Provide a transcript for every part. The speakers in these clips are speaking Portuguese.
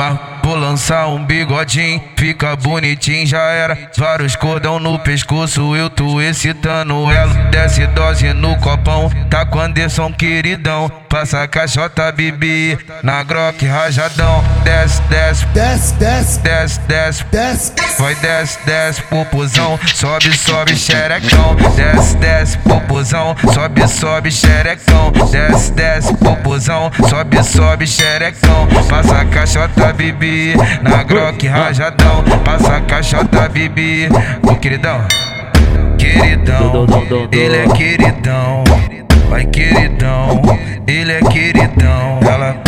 Pau. Lançar um bigodinho, fica bonitinho, já era. Vários cordão no pescoço, eu tô excitando ela. Desce dose no copão, tá com Anderson queridão. Passa caixota, bibi, na groque rajadão. Desce, desce, Desce, desce, desce, desce. desce. Vai desce, desce, popozão, sobe, sobe, xerecão. Desce, desce, popozão, sobe, sobe, xerecão. Desce, desce, popozão, sobe, sobe, xerecão. Passa caixota, bibi, na groque rajadão. Passa caixota, bibi, ô queridão. Queridão, ele é queridão. Vai queridão, ele é queridão. Ela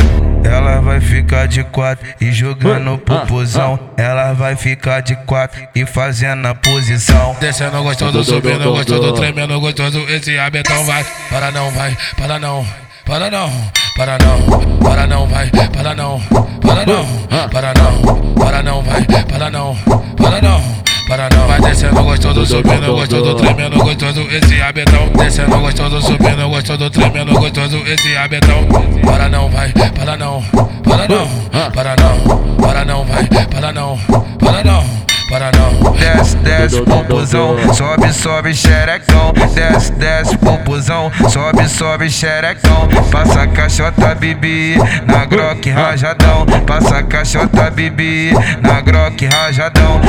ela vai ficar de quatro e jogando popozão. Ela vai ficar de quatro e fazendo a posição. Descendo gostoso, subindo gostoso, tremendo gostoso, esse abetão vai. Para não, vai, para não, para não, para não, para não, vai, para não, para não, para não, para não, vai, para não, para não. Para não, vai descendo gostoso, subindo gostoso, tremendo gostoso, esse abetão. Descendo gostoso, subindo gostoso, tremendo gostoso, esse abetão. Para não, vai, para não, para não, para não, para não, vai, para não, para não. Para não, Desce, desce, popozão, sobe, sobe, xerecão. Desce, desce, popozão, sobe, sobe, xerecão. Passa caixota, bibi, na groque rajadão. Passa caixota, bibi, na groque rajadão.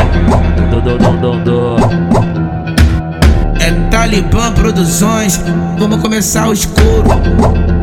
É Talibã Produções, vamos começar o escuro.